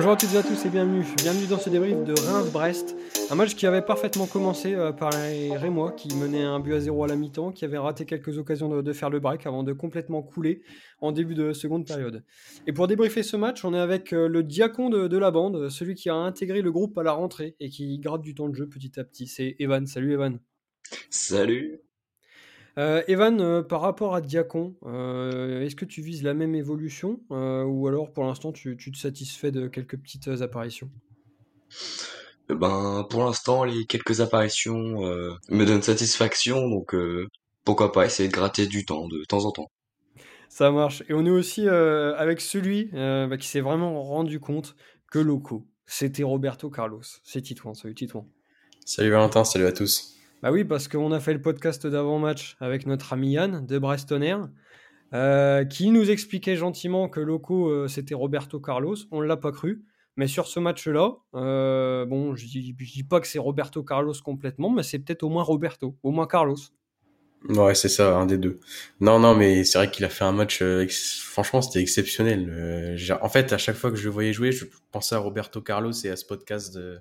Bonjour à toutes et à tous et bienvenue. Bienvenue dans ce débrief de Reims-Brest. Un match qui avait parfaitement commencé euh, par les Rémois qui menaient un but à zéro à la mi-temps, qui avait raté quelques occasions de, faire le break avant de complètement couler en début de seconde période. Et pour débriefer ce match, on est avec euh, le diacon de, la bande, celui qui a intégré le groupe à la rentrée et qui gratte du temps de jeu petit à petit. C'est Evan. Salut Evan. Salut. Euh, Evan, euh, par rapport à Diacon, euh, est-ce que tu vises la même évolution ou alors pour l'instant tu, te satisfais de quelques petites apparitions? Ben pour l'instant les quelques apparitions me donnent satisfaction donc pourquoi pas essayer de gratter du temps de temps en temps. Ça marche. Et on est aussi avec celui bah, qui s'est vraiment rendu compte que Loco, c'était Roberto Carlos. C'est Titouan, salut Titouan. Salut Valentin, salut à tous. Bah oui, parce qu'on a fait le podcast d'avant-match avec notre ami Yann de Brestonner, euh, qui nous expliquait gentiment que Loco, euh, c'était Roberto Carlos. On ne l'a pas cru. Mais sur ce match-là, euh, bon, je dis, dis pas que c'est Roberto Carlos complètement, mais c'est peut-être au moins Roberto, au moins Carlos. Ouais, c'est ça, un des deux. Non, non, mais c'est vrai qu'il a fait un match, franchement, c'était exceptionnel. en fait, à chaque fois que je le voyais jouer, je pensais à Roberto Carlos et à ce podcast de,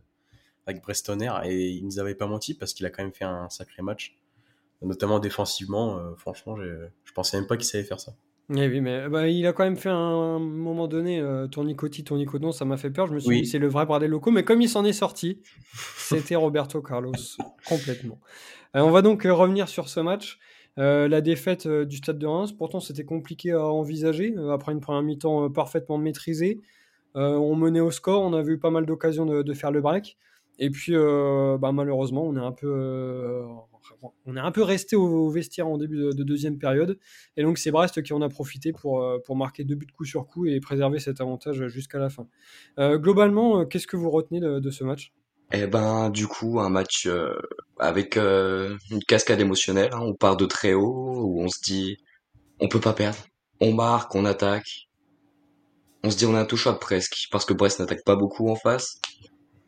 avec Brestonner et il nous avait pas menti parce qu'il a quand même fait un sacré match, notamment défensivement. Euh, franchement, je pensais même pas qu'il savait faire ça. Oui, mais bah, il a quand même fait un, moment donné euh, tournicoti, tournicoton, ça m'a fait peur. Je me suis dit, c'est le vrai bras des locaux, mais comme il s'en est sorti, c'était Roberto Carlos, complètement. Euh, on va donc euh, revenir sur ce match. la défaite du Stade de Reims, pourtant c'était compliqué à envisager après une première mi-temps parfaitement maîtrisée. on menait au score, on a vu pas mal d'occasions de, de, faire le break. Et puis, euh, bah, malheureusement, on est un peu, euh, on est un peu resté au, vestiaire en début de, deuxième période. Et donc, c'est Brest qui en a profité pour, euh, pour marquer deux buts coup sur coup et préserver cet avantage jusqu'à la fin. globalement, qu'est-ce que vous retenez de, ce match? Eh ben, du coup, un match avec une cascade émotionnelle. Hein. On part de très haut, où on se dit, on peut pas perdre. On marque, on attaque. On se dit, on est intouchable presque, parce que Brest n'attaque pas beaucoup en face.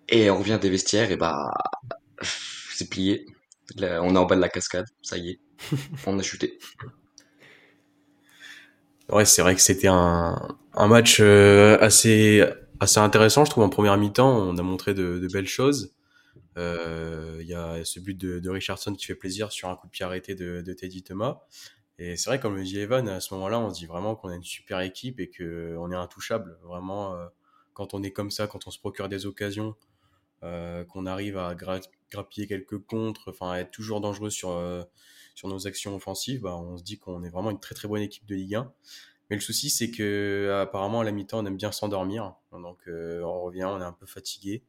Et on revient des vestiaires, et bah, c'est plié. on est en bas de la cascade, ça y est. on a chuté. Ouais, c'est vrai que c'était un, un match euh, assez, assez intéressant, je trouve. En première mi-temps, on a montré de, de belles choses. Euh, il y a ce but de, de, Richardson qui fait plaisir sur un coup de pied arrêté de, de Teddy Thomas. Et c'est vrai, comme le dit Evan, à ce moment-là, on se dit vraiment qu'on a une super équipe et qu'on est intouchable. Vraiment, euh, quand on est comme ça, quand on se procure des occasions, euh, qu'on arrive à grappiller quelques contres, enfin être toujours dangereux sur euh, sur nos actions offensives, bah, on se dit qu'on est vraiment une très très bonne équipe de Ligue 1. Mais le souci, c'est que apparemment à la mi-temps, on aime bien s'endormir. Donc euh, on revient, on est un peu fatigué.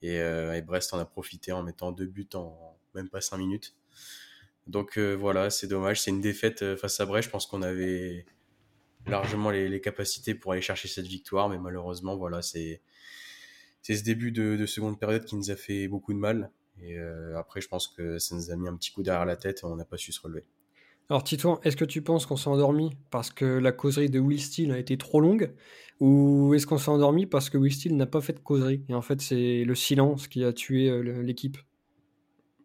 Et, Brest en a profité en mettant deux buts en même pas cinq minutes. Donc voilà, c'est dommage. C'est une défaite face à Brest. Je pense qu'on avait largement les, capacités pour aller chercher cette victoire, mais malheureusement, voilà, c'est c'est ce début de, seconde période qui nous a fait beaucoup de mal. Et euh, après, je pense que ça nous a mis un petit coup derrière la tête et on n'a pas su se relever. Alors Titouan, est-ce que tu penses qu'on s'est endormi parce que la causerie de Will Steele a été trop longue ou est-ce qu'on s'est endormi parce que Will Steele n'a pas fait de causerie et en fait c'est le silence qui a tué euh, l'équipe?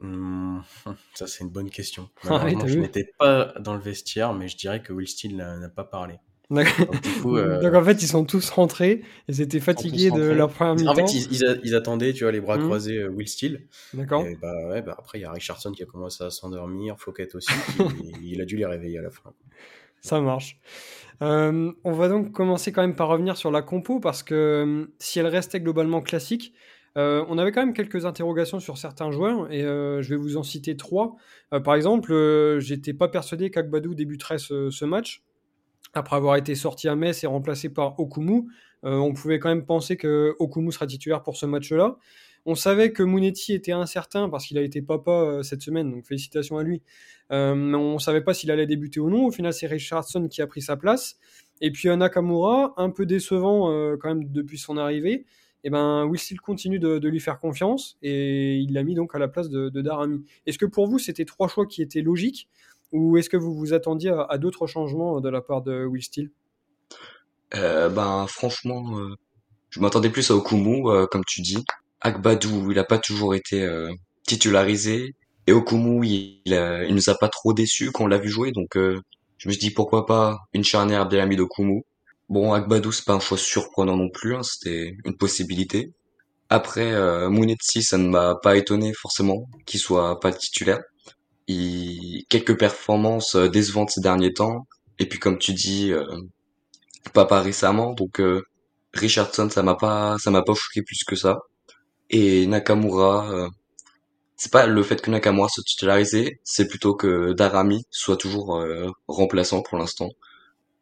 Hmm, Ça c'est une bonne question. Ah je n'étais pas dans le vestiaire mais je dirais que Will Steele n'a pas parlé. Euh, Donc, en fait, ils sont tous rentrés, ils étaient fatigués de leur première mi-temps. En fait, ils, attendaient, tu vois, les bras mmh. croisés, euh, Will Steele. D'accord. Et bah, ouais, bah, après, il y a Richardson qui a commencé à s'endormir, Fouquet aussi, il a dû les réveiller à la fin. Ça marche. Euh, on va donc commencer quand même par revenir sur la compo, parce que si elle restait globalement classique, on avait quand même quelques interrogations sur certains joueurs, et je vais vous en citer trois. par exemple, j'étais pas persuadé qu'Agbadou débuterait ce match après avoir été sorti à Metz et remplacé par Okumu, euh, on pouvait quand même penser que Okumu sera titulaire pour ce match-là. On savait que Munetti était incertain parce qu'il a été papa euh, cette semaine, donc félicitations à lui. Euh, on ne savait pas s'il allait débuter ou non. Au final, c'est Richardson qui a pris sa place. Et puis Nakamura, un peu décevant quand même depuis son arrivée. Et eh ben, Will Steele continue de, lui faire confiance et il l'a mis donc à la place de, de Darami. Est-ce que pour vous, c'était trois choix qui étaient logiques ou est-ce que vous vous attendiez à, d'autres changements de la part de Will Steele? Euh, Ben franchement, euh, je m'attendais plus à Okumu, euh, comme tu dis. Akbadou, il a pas toujours été titularisé. Et Okumu, il, il, nous a pas trop déçus quand on l'a vu jouer. Donc je me suis dit pourquoi pas une charnière bien amie d'Okumu. Bon, Agbadou, c'est pas un choix surprenant non plus, hein, c'était une possibilité. Après, euh, ça ne m'a pas étonné forcément qu'il soit pas titulaire. Il... Quelques performances euh, décevantes ces derniers temps. Et puis comme tu dis, euh, pas récemment, donc euh, Richardson, ça m'a pas, ça m'a pas choqué plus que ça. Et Nakamura, euh, c'est pas le fait que Nakamura soit titularisé, c'est plutôt que Darami soit toujours euh, remplaçant pour l'instant.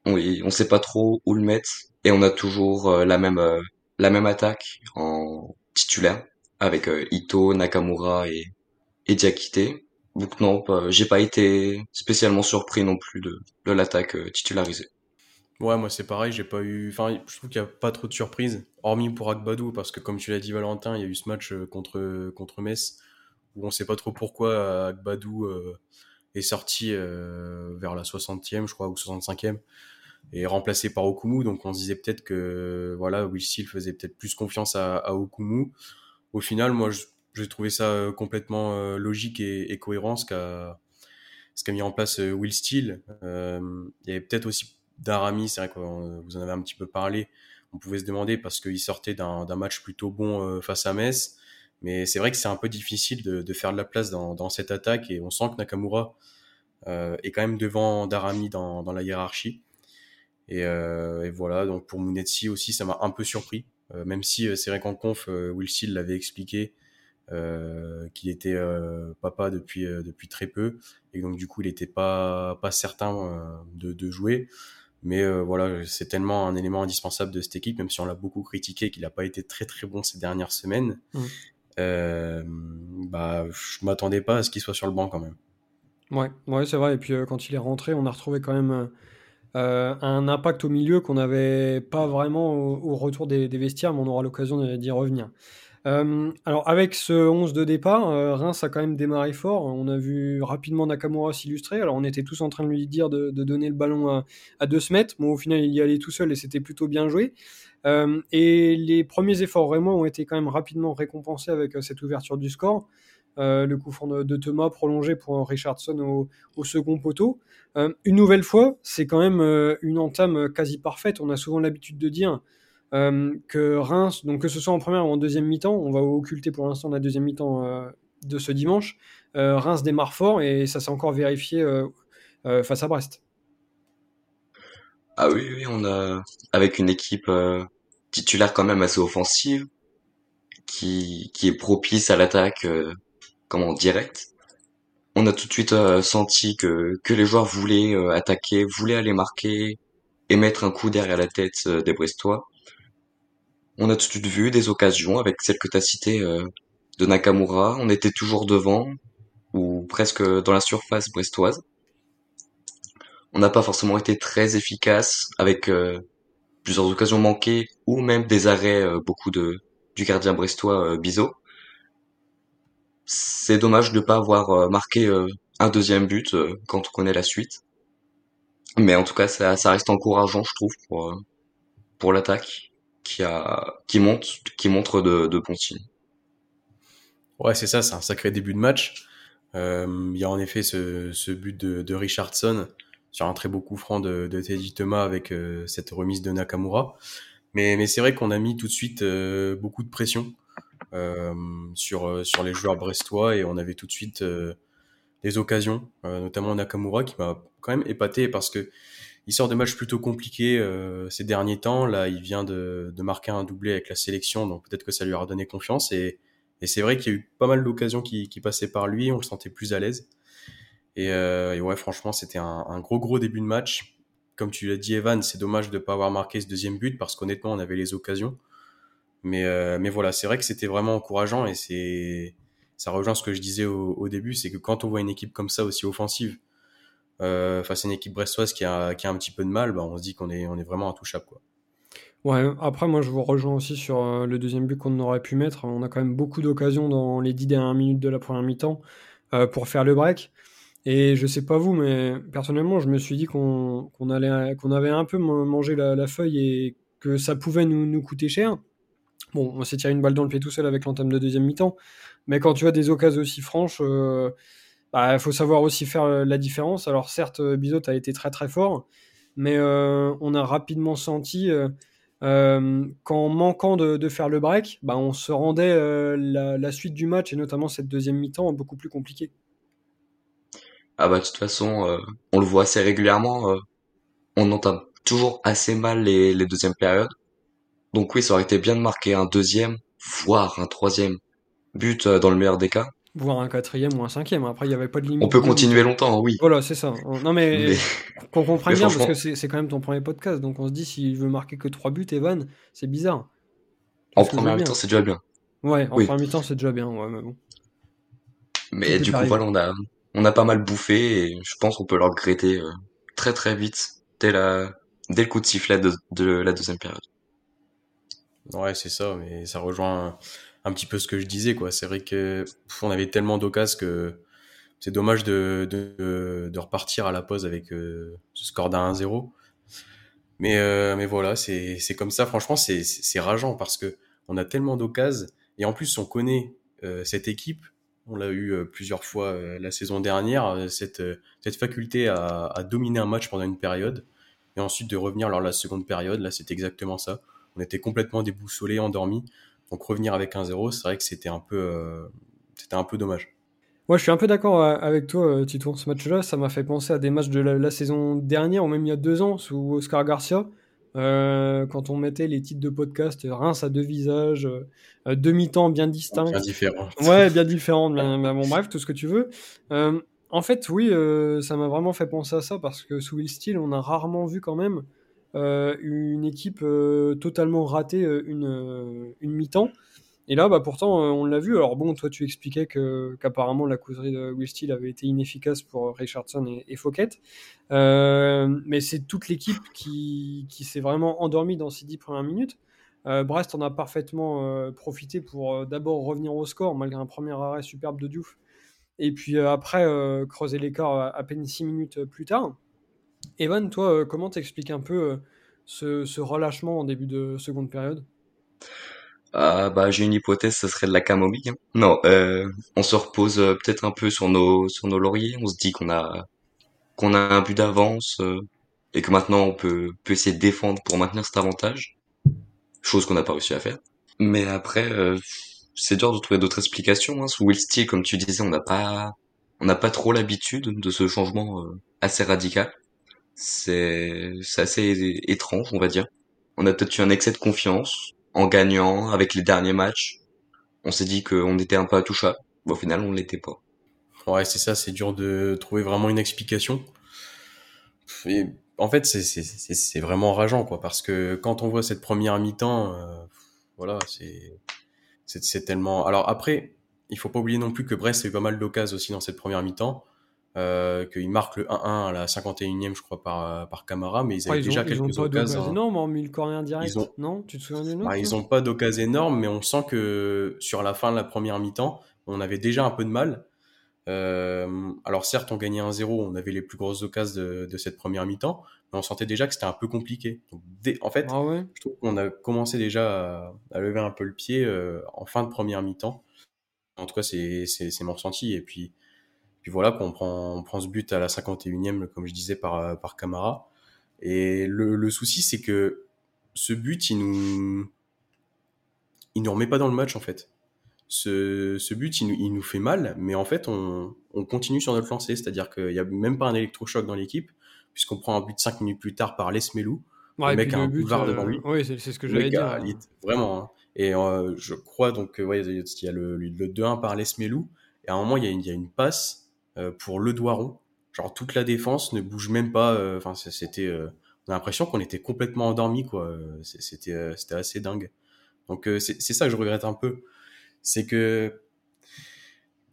On, on sait pas trop où le mettre et on a toujours euh, la même la même attaque en titulaire avec Ito, Nakamura et et. Donc non, pas- j'ai pas été spécialement surpris non plus de l'attaque euh, titularisée. Ouais, moi c'est pareil, j'ai pas eu. Enfin, je trouve qu'il y a pas trop de surprises, hormis pour Agbadou, parce que comme tu l'as dit, Valentin, il y a eu ce match euh, contre, contre Metz, où on sait pas trop pourquoi euh, Agbadou euh, est sorti euh, vers la 60e, je crois, ou 65e, et remplacé par Okumu. Donc on se disait peut-être que voilà, Will Steele faisait peut-être plus confiance à, à Okumu. Au final, moi, je- j'ai trouvé ça euh, complètement euh, logique et, et cohérent ce qu'a mis en place euh, Will Steele. Il y avait peut-être aussi Darami, c'est vrai que vous en avez un petit peu parlé. On pouvait se demander parce qu'il sortait d'un match plutôt bon face à Metz. Mais c'est vrai que c'est un peu difficile de, faire de la place dans, cette attaque et on sent que Nakamura est quand même devant Darami dans, la hiérarchie. Et, voilà, donc pour Munetsi aussi, ça m'a un peu surpris. Même si c'est vrai qu'en conf, Will Steele l'avait expliqué euh, qu'il était euh, papa depuis, euh, depuis très peu et donc du coup il n'était pas, pas certain de, de jouer. Mais voilà, c'est tellement un élément indispensable de cette équipe, même si on l'a beaucoup critiqué, qu'il n'a pas été très très bon ces dernières semaines. Mm. Euh, bah, je m'attendais pas à ce qu'il soit sur le banc quand même. Ouais, ouais, c'est vrai. Et puis quand il est rentré, on a retrouvé quand même euh, un impact au milieu qu'on n'avait pas vraiment au, au retour des, des vestiaires, mais on aura l'occasion d'y revenir. Euh, alors avec ce 11 de départ, euh, Reims a quand même démarré fort. On a vu rapidement Nakamura s'illustrer. Alors on était tous en train de lui dire de, donner le ballon à, 2 mètres. Bon, au final, il y allait tout seul et c'était plutôt bien joué. Euh, et les premiers efforts vraiment ont été quand même rapidement récompensés avec cette ouverture du score. Le coup franc de, de Thomas prolongé pour Richardson au, second poteau. Une nouvelle fois, c'est quand même une entame quasi parfaite. On a souvent l'habitude de dire euh, que Reims, donc que ce soit en première ou en deuxième mi-temps, on va occulter pour l'instant la deuxième mi-temps euh, de ce dimanche, euh, Reims démarre fort et ça s'est encore vérifié face à Brest. Ah oui, oui, on a avec une équipe titulaire quand même assez offensive qui qui est propice à l'attaque comment direct. On a tout de suite senti que que les joueurs voulaient attaquer, voulaient aller marquer et mettre un coup derrière la tête des Brestois. On a tout de suite vu des occasions avec celle que tu as citée euh, de Nakamura. On était toujours devant ou presque dans la surface brestoise. On n'a pas forcément été très efficace avec euh, plusieurs occasions manquées ou même des arrêts euh, beaucoup de du gardien brestois Bizot. C'est dommage de ne pas avoir marqué un deuxième but quand on connaît la suite. Mais en tout cas, ça, ça reste encourageant, je trouve, pour pour l'attaque qui a qui monte, qui montre de, de bons signes. Ouais, c'est ça, c'est un sacré début de match. Euh, il y a en effet ce, ce but de, de Richardson sur un très beau coup franc de, de Teddy Thomas avec euh, cette remise de Nakamura. Mais, mais c'est vrai qu'on a mis tout de suite euh, beaucoup de pression euh, sur, euh, sur les joueurs brestois et on avait tout de suite euh, des occasions, notamment Nakamura qui m'a quand même épaté parce que il sort de matchs plutôt compliqués euh, ces derniers temps. Là, il vient de, marquer un doublé avec la sélection, donc peut-être que ça lui a redonné confiance et c'est vrai qu'il y a eu pas mal d'occasions qui, passaient par lui, on le sentait plus à l'aise. Et, euh, ouais, franchement, c'était un, gros gros début de match. Comme tu l'as dit, Evan, c'est dommage de ne pas avoir marqué ce deuxième but parce qu'honnêtement, on avait les occasions. Mais, euh, mais voilà, c'est vrai que c'était vraiment encourageant et c'est ça rejoint ce que je disais au, début, c'est que quand on voit une équipe comme ça aussi offensive face à une équipe brestoise qui a, qui a un petit peu de mal, bah, on se dit qu'on est, on est vraiment intouchable. Quoi. Ouais, après, moi, je vous rejoins aussi sur euh, le deuxième but qu'on aurait pu mettre. On a quand même beaucoup d'occasions dans les dix dernières minutes de la première mi-temps euh, pour faire le break. Et je sais pas vous, mais personnellement, je me suis dit qu'on avait un peu mangé la, feuille et que ça pouvait nous, nous coûter cher. Bon, on s'est tiré une balle dans le pied tout seul avec l'entame de deuxième mi-temps. Mais quand tu as des occasions aussi franches, bah, faut savoir aussi faire la différence. Alors certes, Bizot a été très très fort, mais on a rapidement senti qu'en manquant de, faire le break, bah, on se rendait la, suite du match et notamment cette deuxième mi-temps beaucoup plus compliquée. Ah bah de toute façon, on le voit assez régulièrement. on entame toujours assez mal les, les deuxièmes périodes. Donc oui, ça aurait été bien de marquer un deuxième, voire un troisième but dans le meilleur des cas voire un quatrième ou un cinquième. Après, il n'y avait pas de limite. On peut continuer longtemps, oui. Voilà, c'est ça. Non, mais, qu'on comprenne bien, parce que c'est quand même ton premier podcast. Donc on se dit, s'il veut marquer que trois buts, Evan, c'est bizarre. En première mi-temps, c'est déjà bien. Ouais, en première mi-temps, c'est déjà bien. Ouais, mais bon. Mais du coup, voilà, on a, on a pas mal bouffé et je pense qu'on peut le regretter euh, très très vite dès, la, dès le coup de sifflet de, de la deuxième période. Ouais, c'est ça, mais ça rejoint un petit peu ce que je disais, quoi. C'est vrai que on avait tellement d'occasions que c'est dommage de, de, de, repartir à la pause avec euh, ce score d'un 1-0. Mais, euh, mais voilà, c'est comme ça. Franchement, c'est rageant parce que on a tellement d'occasions et en plus, on connaît euh, cette équipe. On l'a eu plusieurs fois la saison dernière, cette, cette faculté à, à, dominer un match pendant une période et ensuite de revenir lors de la seconde période. Là, c'est exactement ça. On était complètement déboussolés, endormis. Donc revenir avec un 0 c'est vrai que c'était un peu, euh, c'était un peu dommage. Moi, je suis un peu d'accord euh, avec toi, euh, Tito. Ce match-là, ça m'a fait penser à des matchs de la, saison dernière, ou même il y a deux ans, sous Oscar Garcia, quand on mettait les titres de podcast Reims à deux visages, demi-temps bien distincts. Bien différents. Ouais, bien différents. bon, bref, tout ce que tu veux. en fait, oui, ça m'a vraiment fait penser à ça, parce que sous Will Steele, on a rarement vu quand même euh, une équipe euh, totalement ratée euh, une, une mi-temps. Et là, bah, pourtant, on l'a vu. Alors bon, toi, tu expliquais que qu'apparemment la causerie de Will Steele avait été inefficace pour Richardson et, et mais c'est toute l'équipe qui, qui s'est vraiment endormie dans ces dix premières minutes. Brest en a parfaitement profité pour d'abord revenir au score malgré un premier arrêt superbe de Diouf. Et puis après, creuser l'écart à peine six minutes plus tard. Evan, toi, euh, comment t'expliques un peu euh, ce, relâchement en début de seconde période? Ah, bah, j'ai une hypothèse, ça serait de la camomille. Hein. Non, euh, on se repose peut-être un peu sur nos sur nos lauriers. On se dit qu'on a qu'on a un but d'avance et que maintenant on peut peut essayer de défendre pour maintenir cet avantage, chose qu'on n'a pas réussi à faire. Mais après, c'est dur de trouver d'autres explications. Hein. Sous Will Steele, comme tu disais, on n'a pas on n'a pas trop l'habitude de ce changement assez radical c'est assez étrange, on va dire. On a peut-être eu un excès de confiance en gagnant avec les derniers matchs. On s'est dit qu'on était un peu intouchable. Bon, au final, on l'était pas. Ouais, c'est ça, c'est dur de trouver vraiment une explication. en fait, c'est vraiment rageant, quoi, parce que quand on voit cette première mi-temps, euh, voilà, c'est tellement. Alors après, il faut pas oublier non plus que Brest a eu pas mal d'occasions aussi dans cette première mi-temps euh, qu'il marque le 1-1 à la 51e, je crois, par, par Camara, mais ils avaient déjà quelques ils ont pas occasions. énormes, hormis le corner direct. Non Tu te souviens d'une autre bah, Ils n'ont pas d'occasion énorme, mais on sent que sur la fin de la première mi-temps, on avait déjà un peu de mal. Euh, alors certes, on gagnait 1-0, on avait les plus grosses occasions de, de cette première mi-temps, mais on sentait déjà que c'était un peu compliqué. Donc, en fait, ah ouais? je trouve qu'on a commencé déjà à, à, lever un peu le pied euh, en fin de première mi-temps. En tout cas, c'est mon ressenti. Et puis, puis voilà, qu'on prend, on prend ce but à la 51e, comme je disais, par, par Camara. Et le, le souci, c'est que ce but, il nous, il nous remet pas dans le match, en fait. Ce, ce but, il nous, il nous fait mal, mais en fait, on, on continue sur notre lancée. C'est-à-dire qu'il n'y a même pas un électrochoc dans l'équipe, puisqu'on prend un but 5 minutes plus tard par Lesmelou. Ouais, le mec a un boulevard devant lui. Oui, c'est ce que j'allais dire. A, vraiment. Hein. Et euh, je crois donc, ouais, il y a le, le 2-1 par Lesmelou. Et à un moment, il y a une, il y a une passe euh, pour Le Doiron. Genre toute la défense ne bouge même pas. Euh, enfin, c'était, euh, on a l'impression qu'on était complètement endormi, quoi. C'était, c'était assez dingue. Donc c'est ça que je regrette un peu, c'est que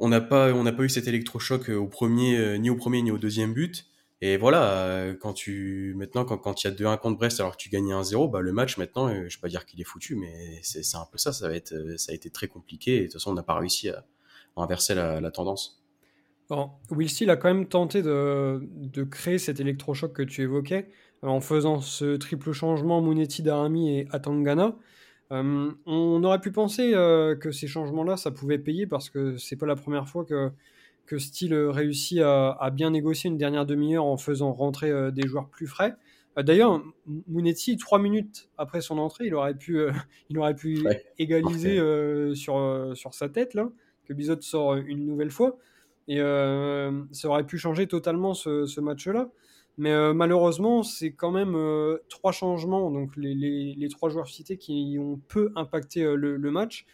on n'a pas, on n'a pas eu cet électrochoc au premier, ni au premier ni au deuxième but. Et voilà, quand tu maintenant quand quand il y a 2-1 contre Brest alors que tu gagnes 1-0, bah le match maintenant, je vais pas dire qu'il est foutu, mais c'est un peu ça. Ça va être, ça a été très compliqué. De toute façon, on n'a pas réussi à, inverser la tendance. Alors, Will Steele a quand même tenté de, de, créer cet électrochoc que tu évoquais euh, en faisant ce triple changement Munetti, Darami et Atangana. Euh, on aurait pu penser euh, que ces changements-là, ça pouvait payer parce que c'est pas la première fois que, que Steele réussit à, à bien négocier une dernière demi-heure en faisant rentrer des joueurs plus frais. D'ailleurs, Mounetti, trois minutes après son entrée, il aurait pu, il aurait pu égaliser sur, sur sa tête, là, que Bizot sort une nouvelle fois. Et ça aurait pu changer totalement ce, match-là. Mais malheureusement, c'est quand même trois changements, donc les, trois joueurs cités qui ont peu impacté le, match.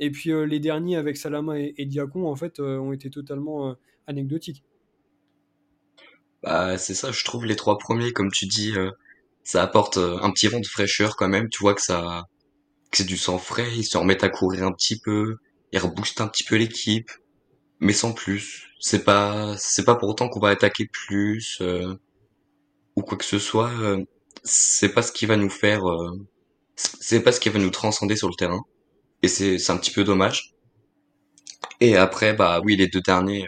Et puis les derniers avec Salama et, et Diacon, en fait, ont été totalement anecdotiques. Bah, c'est ça, je trouve les trois premiers, comme tu dis, euh, ça apporte euh, un petit vent de fraîcheur quand même. Tu vois que ça, que c'est du sang frais, ils se remettent à courir un petit peu, ils reboostent un petit peu l'équipe, mais sans plus. C'est pas, c'est pas pour autant qu'on va attaquer plus euh, ou quoi que ce soit. c'est pas ce qui va nous faire, c'est pas ce qui va nous transcender sur le terrain. Et c'est, c'est un petit peu dommage. Et après, bah oui, les deux derniers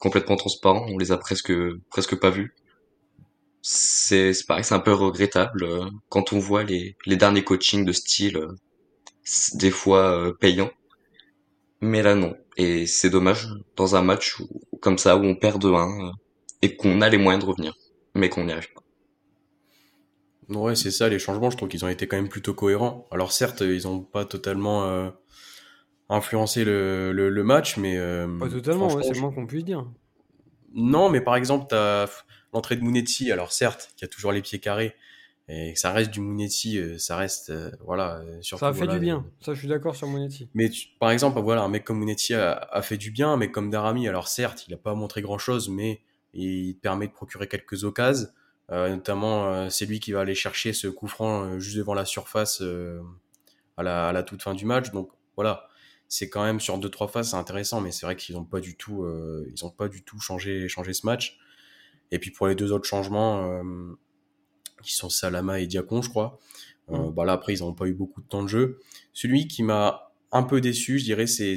complètement transparent, on les a presque presque pas vus. C'est c'est pareil, c'est un peu regrettable euh, quand on voit les les derniers coachings de style euh, des fois euh, payants. Mais là non, et c'est dommage dans un match comme ça où on perd de 1 et qu'on a les moyens de revenir, mais qu'on n'y arrive pas. Ouais, c'est ça, les changements, je trouve qu'ils ont été quand même plutôt cohérents. Alors certes, ils ont pas totalement influencer le, le, match, mais. Euh, pas totalement, c'est le moins qu'on puisse dire. Non, mais par exemple, tu as l'entrée de Mounetti, alors certes, qui a toujours les pieds carrés, et ça reste du Mounetti, euh, ça reste. Euh, voilà. Surtout, ça a fait du bien, ça je suis d'accord sur Mounetti. Mais par exemple, voilà, un mec comme Mounetti a, a, fait du bien, un mec comme Darami, alors certes, il a pas montré grand chose, mais il permet de procurer quelques occasions. notamment, c'est lui qui va aller chercher ce coup franc juste devant la surface à la, à, la, toute fin du match. Donc voilà, c'est quand même sur deux trois phases c'est intéressant mais c'est vrai qu'ils n'ont pas du tout euh, ils ont pas du tout changé changé ce match et puis pour les deux autres changements euh, qui sont Salama et Diacon je crois. Euh, mm. bah là après ils n'ont pas eu beaucoup de temps de jeu. Celui qui m'a un peu déçu je dirais c'est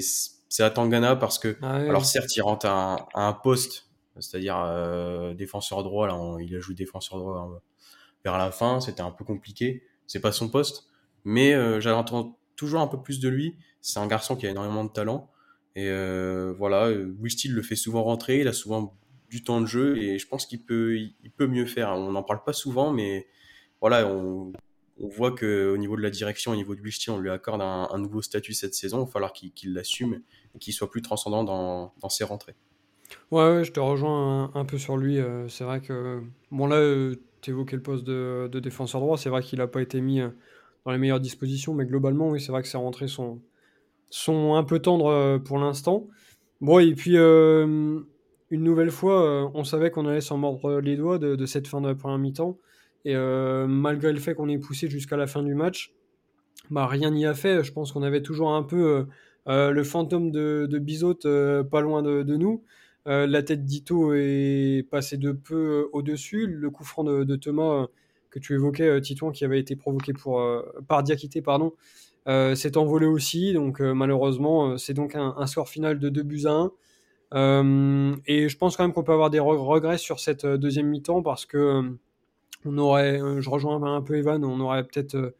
c'est Atangana parce que ah alors certes il rentre à un, poste c'est-à-dire défenseur droit là il a joué défenseur droit vers la fin c'était un peu compliqué. C'est pas son poste mais j'attends toujours un peu plus de lui. C'est un garçon qui a énormément de talent. Et euh, voilà, Will Steele le fait souvent rentrer, il a souvent du temps de jeu et je pense qu'il peut, il peut mieux faire. On n'en parle pas souvent, mais voilà, on, on voit que au niveau de la direction, au niveau de Will Steele, on lui accorde un, nouveau statut cette saison. Il va falloir qu'il l'assume et qu'il soit plus transcendant dans, dans ses rentrées. Ouais, je te rejoins un, peu sur lui. Euh, c'est vrai que, bon là, euh, tu évoquais le poste de, défenseur droit. C'est vrai qu'il n'a pas été mis dans les meilleures dispositions, mais globalement, oui, c'est vrai que ses rentrées sont, sont un peu tendres euh, pour l'instant. Bon, et puis, euh, une nouvelle fois, euh, on savait qu'on allait s'en mordre les doigts de, cette fin de première mi-temps. Et malgré le fait qu'on ait poussé jusqu'à la fin du match, bah, rien n'y a fait. Je pense qu'on avait toujours un peu le fantôme de, de pas loin de, nous. la tête d'Ito est passée de peu au-dessus. Le coup franc de, Thomas que tu évoquais, Titouan, qui avait été provoqué par Diakité, pardon, euh, s'est envolé aussi, donc euh, malheureusement, euh, c'est donc un, score final de 2 buts à 1. Et je pense quand même qu'on peut avoir des regrets sur cette deuxième mi-temps parce que on aurait, je rejoins un peu Evan, on aurait peut-être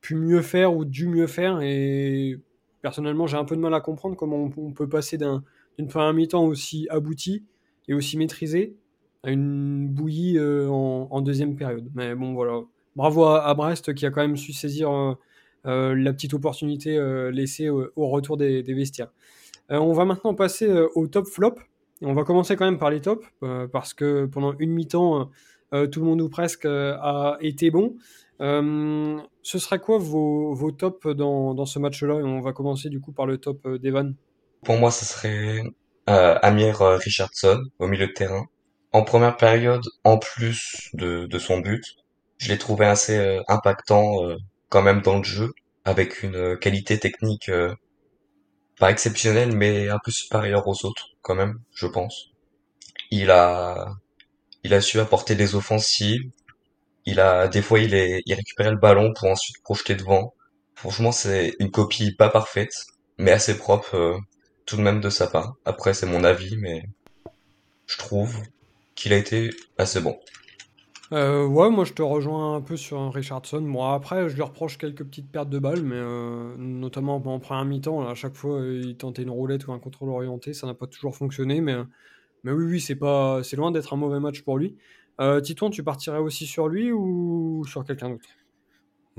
pu mieux faire ou dû mieux faire. Et personnellement, j'ai un peu de mal à comprendre comment on, peut passer d'une première mi-temps aussi aboutie et aussi maîtrisée à une bouillie en, deuxième période. Mais bon, voilà. Bravo à, Brest qui a quand même su saisir euh, la petite opportunité euh, laissée au, retour des, vestiaires. Euh, on va maintenant passer au top flop. on va commencer quand même par les tops, parce que pendant une mi-temps, tout le monde ou presque a été bon. ce serait quoi vos, tops dans, ce match-là? On va commencer du coup par le top d'Evan. Pour moi, ce serait Amir Richardson au milieu de terrain. En première période, en plus de, son but, je l'ai trouvé assez impactant quand même dans le jeu, avec une euh, qualité technique euh, pas exceptionnelle, mais un peu supérieure aux autres, quand même, je pense. Il a, il a su apporter des offensives. Il a, des fois, il est, il récupérait le ballon pour ensuite projeter devant. Franchement, c'est une copie pas parfaite, mais assez propre, euh, tout de même de sa part. Après, c'est mon avis, mais je trouve qu'il a été assez bon. Euh, ouais, moi je te rejoins un peu sur Richardson. Moi après, je lui reproche quelques petites pertes de balles, mais euh, notamment en première mi-temps, à chaque fois il tentait une roulette ou un contrôle orienté, ça n'a pas toujours fonctionné, mais, mais oui, oui, c'est pas, c'est loin d'être un mauvais match pour lui. Euh, Titouan, tu partirais aussi sur lui ou sur quelqu'un d'autre?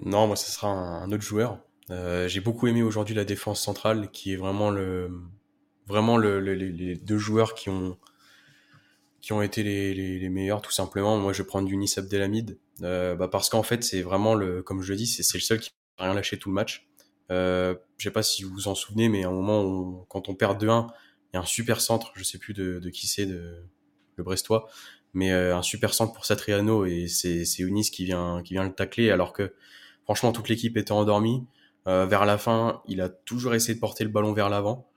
Non, moi, ce sera un, autre joueur. Euh, j'ai beaucoup aimé aujourd'hui la défense centrale, qui est vraiment le, vraiment le, les deux joueurs qui ont, qui ont été les, les, meilleurs, tout simplement. Moi, je vais prendre Younis Abdelhamid, euh, bah parce qu'en fait, c'est vraiment le, comme je le dis, c'est le seul qui n'a rien lâché tout le match. Euh, je sais pas si vous vous en souvenez, mais à un moment, quand on perd 2-1, il y a un super centre, je sais plus de, de qui c'est, de le Brestois, mais euh, un super centre pour Satriano et c'est Younis qui vient, qui vient le tacler, alors que franchement, toute l'équipe était endormie. Euh, vers la fin, il a toujours essayé de porter le ballon vers l'avant.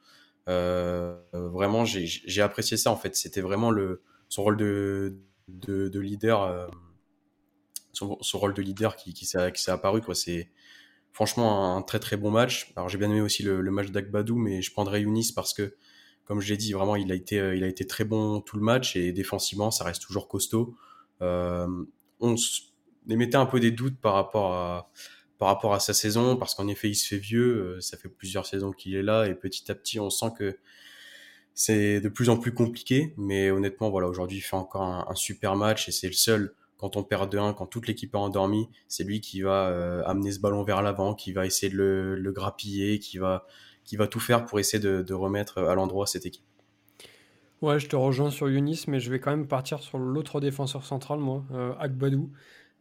Euh, vraiment, j'ai apprécié ça en fait. C'était vraiment le, son rôle de, de, de leader, euh, son, rôle de leader qui, qui s'est apparu. Quoi. C'est franchement un très très bon match. Alors j'ai bien aimé aussi le, match d'Akbadou, mais je prendrais Younis parce que, comme je l'ai dit, vraiment il a été euh, il a été très bon tout le match et défensivement ça reste toujours costaud. Euh, on émettait un peu des doutes par rapport à par rapport à sa saison parce qu'en effet il se fait vieux, ça fait plusieurs saisons qu'il est là et petit à petit on sent que c'est de plus en plus compliqué, mais honnêtement, voilà, aujourd'hui, il fait encore un, super match et c'est le seul, quand on perd de 1, quand toute l'équipe est endormie, c'est lui qui va euh, amener ce ballon vers l'avant, qui va essayer de le, le, grappiller, qui va, tout faire pour essayer de, remettre à l'endroit cette équipe. Ouais, je te rejoins sur Yunis, mais je vais quand même partir sur l'autre défenseur central, moi, euh.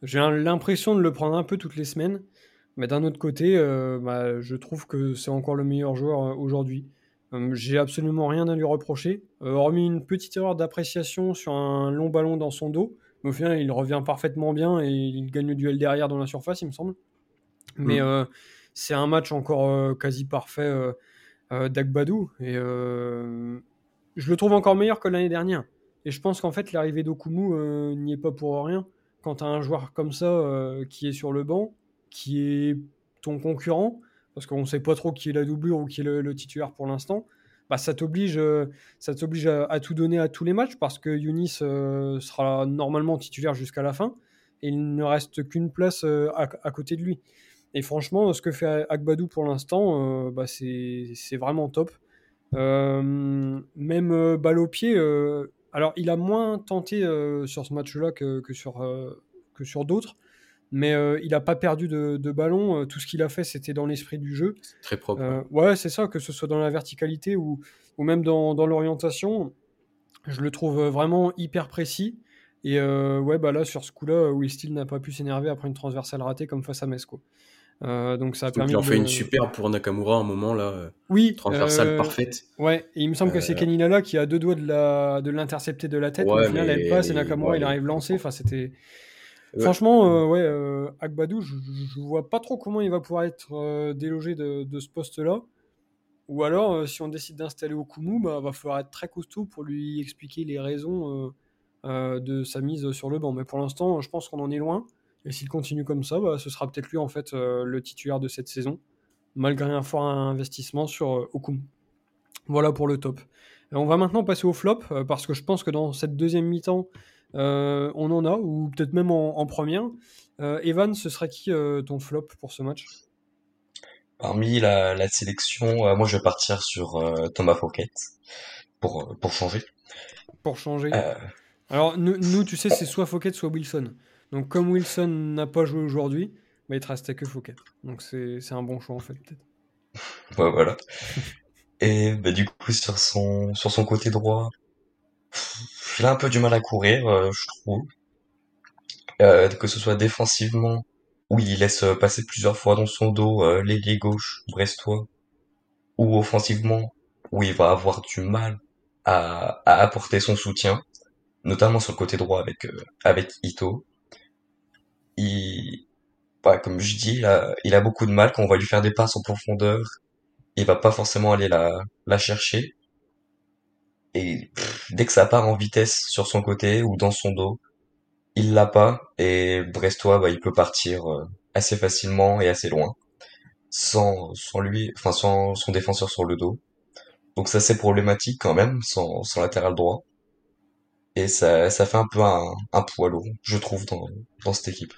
J'ai l'impression de le prendre un peu toutes les semaines, mais d'un autre côté, euh, bah, je trouve que c'est encore le meilleur joueur euh, aujourd'hui. Euh, j'ai absolument rien à lui reprocher, euh, hormis une petite erreur d'appréciation sur un long ballon dans son dos. Mais au final, il revient parfaitement bien et il gagne le duel derrière dans la surface, il me semble. Mais mm. euh, c'est un match encore quasi parfait d'Agbadou. Et je le trouve encore meilleur que l'année dernière. Et je pense qu'en fait, l'arrivée d'Okumu n'y est pas pour rien. Quand tu as un joueur comme ça qui est sur le banc, qui est ton concurrent, parce qu'on ne sait pas trop qui est la doublure ou qui est le, titulaire pour l'instant, bah, ça t'oblige, euh, ça t'oblige à, tout donner à tous les matchs parce que Younis euh, sera normalement titulaire jusqu'à la fin et il ne reste qu'une place euh, à, côté de lui. Et franchement, ce que fait Agbadou pour l'instant, bah, c'est, vraiment top. même balle au pied, alors il a moins tenté sur ce match-là que, que sur, que sur d'autres mais euh, il n'a pas perdu de, ballon. Euh, tout ce qu'il a fait, c'était dans l'esprit du jeu. Très propre. Euh, ouais, c'est ça, que ce soit dans la verticalité ou, ou même dans, dans l'orientation. Je le trouve vraiment hyper précis. Et ouais, bah là, sur ce coup-là, Will Steele n'a pas pu s'énerver après une transversale ratée comme face à Metz. donc ça a permis. Il en fait une super pour Nakamura à un moment là. Oui. Transversale parfaite. Ouais, et il me semble que c'est Kenina qui a deux doigts de l'intercepter de, de la tête. Ouais, au final, elle passe et Nakamura il arrive lancé. Enfin, c'était. Franchement, euh, ouais, euh, Agbadou, je, je, vois pas trop comment il va pouvoir être euh, délogé de, ce poste-là. Ou alors, si on décide d'installer Okumu, bah, va falloir être très costaud pour lui expliquer les raisons de sa mise sur le banc. Mais pour l'instant, je pense qu'on en est loin. Et s'il continue comme ça, bah, ce sera peut-être lui en fait le titulaire de cette saison, malgré un fort investissement sur Okumu. Voilà pour le top. on va maintenant passer au flop, parce que je pense que dans cette deuxième mi-temps, euh, on en a, ou peut-être même en, première. Euh, Evan, ce serait qui euh, ton flop pour ce match? Parmi la, sélection, moi je vais partir sur Thomas Fouquet pour, pour changer. Pour changer. Alors nous, tu sais, c'est soit Fouquet, soit Wilson. Donc comme Wilson n'a pas joué aujourd'hui, bah, il te restait que Fouquet. Donc c'est un bon choix en fait peut-être. voilà. Et bah, du coup sur son sur son côté droit, il a un peu du mal à courir, euh, je trouve. Euh, que ce soit défensivement, où il laisse passer plusieurs fois dans son dos euh, l'ailier gauche brestois, ou offensivement, où il va avoir du mal à, apporter son soutien, notamment sur le côté droit avec avec Ito. Il, comme je dis, il a, beaucoup de mal quand on va lui faire des passes en profondeur. Il va pas forcément aller la chercher. Et dès que ça part en vitesse sur son côté ou dans son dos, il l'a pas et Brestois bah, il peut partir euh, assez facilement et assez loin sans sans lui enfin sans son défenseur sur le dos. Donc ça c'est problématique quand même sans, sans latéral droit. Et ça, ça fait un peu un, un poids lourd, je trouve, dans, dans cette équipe.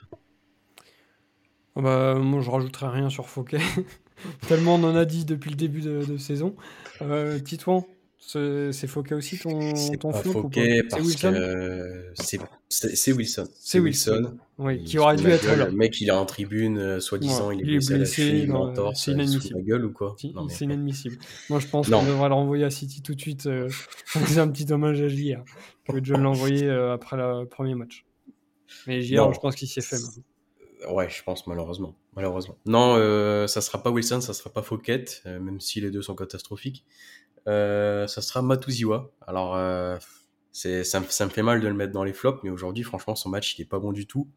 Ah bah, moi, je rajouterai rien sur Fouquet. Tellement on en a dit depuis le début de, de saison. Euh, Titouan, c'est Fouquet aussi ton, ton Fouquet parce que c'est C'est Wilson. C'est Wilson. Oui, qui aurait dû être là. Le mec, il est en tribune, euh, soi-disant, il est blessé, à la c'est inadmissible. la gueule ou quoi? C'est inadmissible. Moi, je pense qu'on devrait le renvoyer à City tout de suite. Euh, c'est un petit hommage à JR. Vais déjà l'envoyer euh, après le premier match. Mais JR, je pense qu'il s'y est fait. Ouais, je pense malheureusement. Malheureusement. Non, euh, ça sera pas Wilson, ça sera pas Fouquet, même si les deux sont catastrophiques. Ça sera Matuziwa. Alors, c'est, ça, me fait mal de le mettre dans les flops, mais aujourd'hui, franchement, son match, il est pas bon du tout.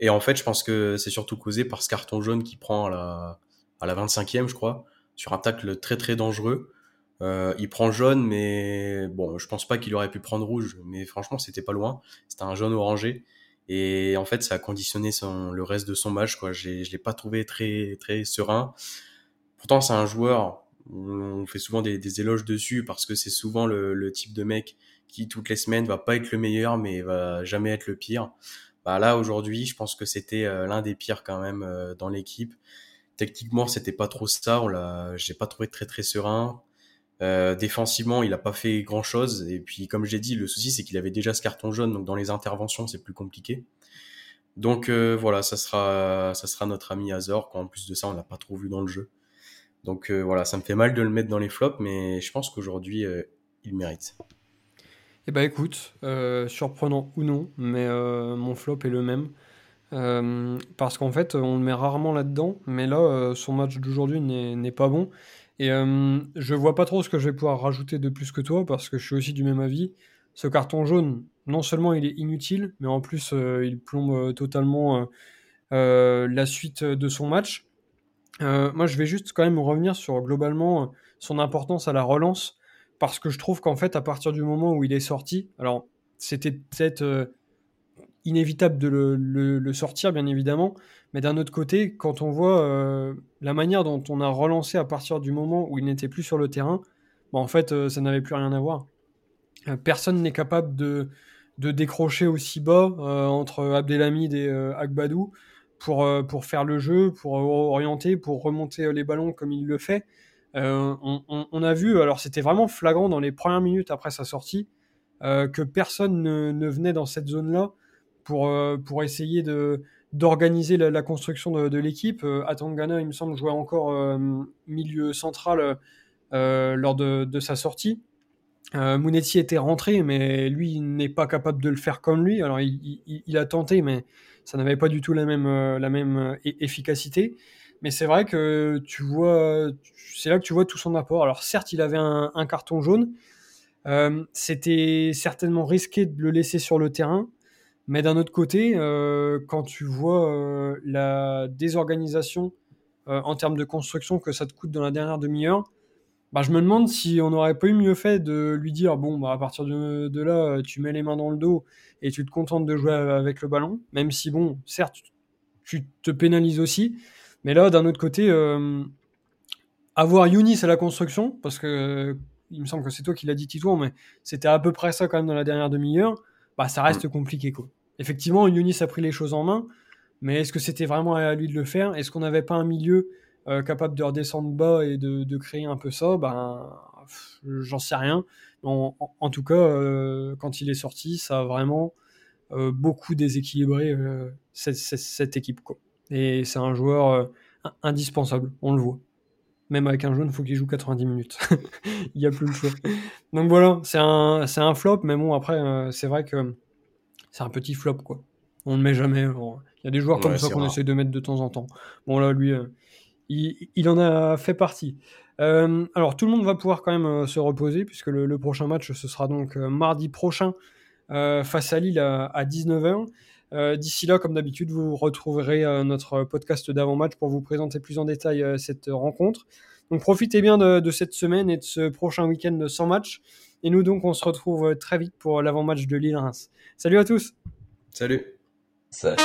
Et en fait, je pense que c'est surtout causé par ce carton jaune qu'il prend à la, à la 25e, je crois, sur un tacle très très dangereux. Euh, il prend jaune, mais bon, je pense pas qu'il aurait pu prendre rouge, mais franchement, c'était pas loin. C'était un jaune orangé. Et en fait, ça a conditionné son, le reste de son match, quoi. Je l'ai pas trouvé très, très serein. Pourtant, c'est un joueur, on fait souvent des, éloges dessus parce que c'est souvent le, type de mec qui toutes les semaines va pas être le meilleur mais va jamais être le pire. Bah là aujourd'hui, je pense que c'était euh, l'un des pires quand même euh, dans l'équipe. Techniquement, c'était pas trop ça, on l'a j'ai pas trouvé très très serein. Euh, défensivement, il a pas fait grand chose et puis comme j'ai dit, le souci c'est qu'il avait déjà ce carton jaune donc dans les interventions, c'est plus compliqué. Donc voilà, ça sera ça sera notre ami Azor en plus de ça, on l'a pas trop vu dans le jeu. Donc voilà, ça me fait mal de le mettre dans les flops mais je pense qu'aujourd'hui il mérite. Eh ben écoute, euh, surprenant ou non, mais euh, mon flop est le même. Euh, parce qu'en fait, on le met rarement là-dedans, mais là, son match d'aujourd'hui n'est pas bon. Et je vois pas trop ce que je vais pouvoir rajouter de plus que toi, parce que je suis aussi du même avis. Ce carton jaune, non seulement il est inutile, mais en plus, il plombe totalement la suite de son match. Moi, je vais juste quand même revenir sur globalement son importance à la relance parce que je trouve qu'en fait, à partir du moment où il est sorti, alors c'était peut-être euh, inévitable de le, sortir, bien évidemment, mais d'un autre côté, quand on voit euh, la manière dont on a relancé à partir du moment où il n'était plus sur le terrain, bah, en fait, euh, ça n'avait plus rien à voir. personne n'est capable de, de, décrocher aussi bas entre Abdelhamid et Agbadou pour, pour faire le jeu, pour orienter, pour remonter les ballons comme il le fait. Euh, on, a vu, alors c'était vraiment flagrant dans les premières minutes après sa sortie, euh, que personne ne, venait dans cette zone-là pour, euh, pour essayer de d'organiser la, construction de, l'équipe. Atangana, il me semble, jouait encore milieu central lors de, sa sortie. Mounetti était rentré, mais lui, il n'est pas capable de le faire comme lui. Alors, il, a tenté, mais ça n'avait pas du tout la même, la même efficacité. Mais c'est vrai que tu vois, c'est là que tu vois tout son apport. Alors certes, il avait un, carton jaune. Euh, c'était certainement risqué de le laisser sur le terrain. Mais d'un autre côté, euh, quand tu vois euh, la désorganisation en termes de construction que ça te coûte dans la dernière demi-heure, bah, je me demande si on n'aurait pas eu mieux fait de lui dire bon, bah, à partir de, de, là, tu mets les mains dans le dos et tu te contentes de jouer avec le ballon. Même si, bon, certes, tu te pénalises aussi. Mais là, d'un autre côté, euh, avoir Younis à la construction, parce que il me semble que c'est toi qui l'as dit, Titouan, mais c'était à peu près ça quand même dans la dernière demi-heure, bah ça reste mm. compliqué. Quoi. Effectivement, Younis a pris les choses en main, mais est-ce que c'était vraiment à lui de le faire? Est-ce qu'on n'avait pas un milieu euh, capable de redescendre bas et de, créer un peu ça Ben, j'en sais rien. En, tout cas, euh, quand il est sorti, ça a vraiment beaucoup déséquilibré cette, cette, équipe. Quoi. Et c'est un joueur euh, indispensable, on le voit. Même avec un jaune, il faut qu'il joue 90 minutes. il n'y a plus le choix. Donc voilà, c'est un, un flop, mais bon, après, euh, c'est vrai que c'est un petit flop, quoi. On ne met jamais. Il y a des joueurs comme ça qu'on essaie de mettre de temps en temps. Bon, là, lui, euh, il, en a fait partie. alors, tout le monde va pouvoir quand même se reposer, puisque le, prochain match, ce sera donc mardi prochain face à Lille à, à 19h. Euh, d'ici là, comme d'habitude, vous retrouverez euh, notre podcast d'avant-match pour vous présenter plus en détail euh, cette rencontre. Donc profitez bien de, cette semaine et de ce prochain week-end sans match. Et nous donc, on se retrouve très vite pour l'avant-match de Lille-Reims. Salut à tous Salut Salut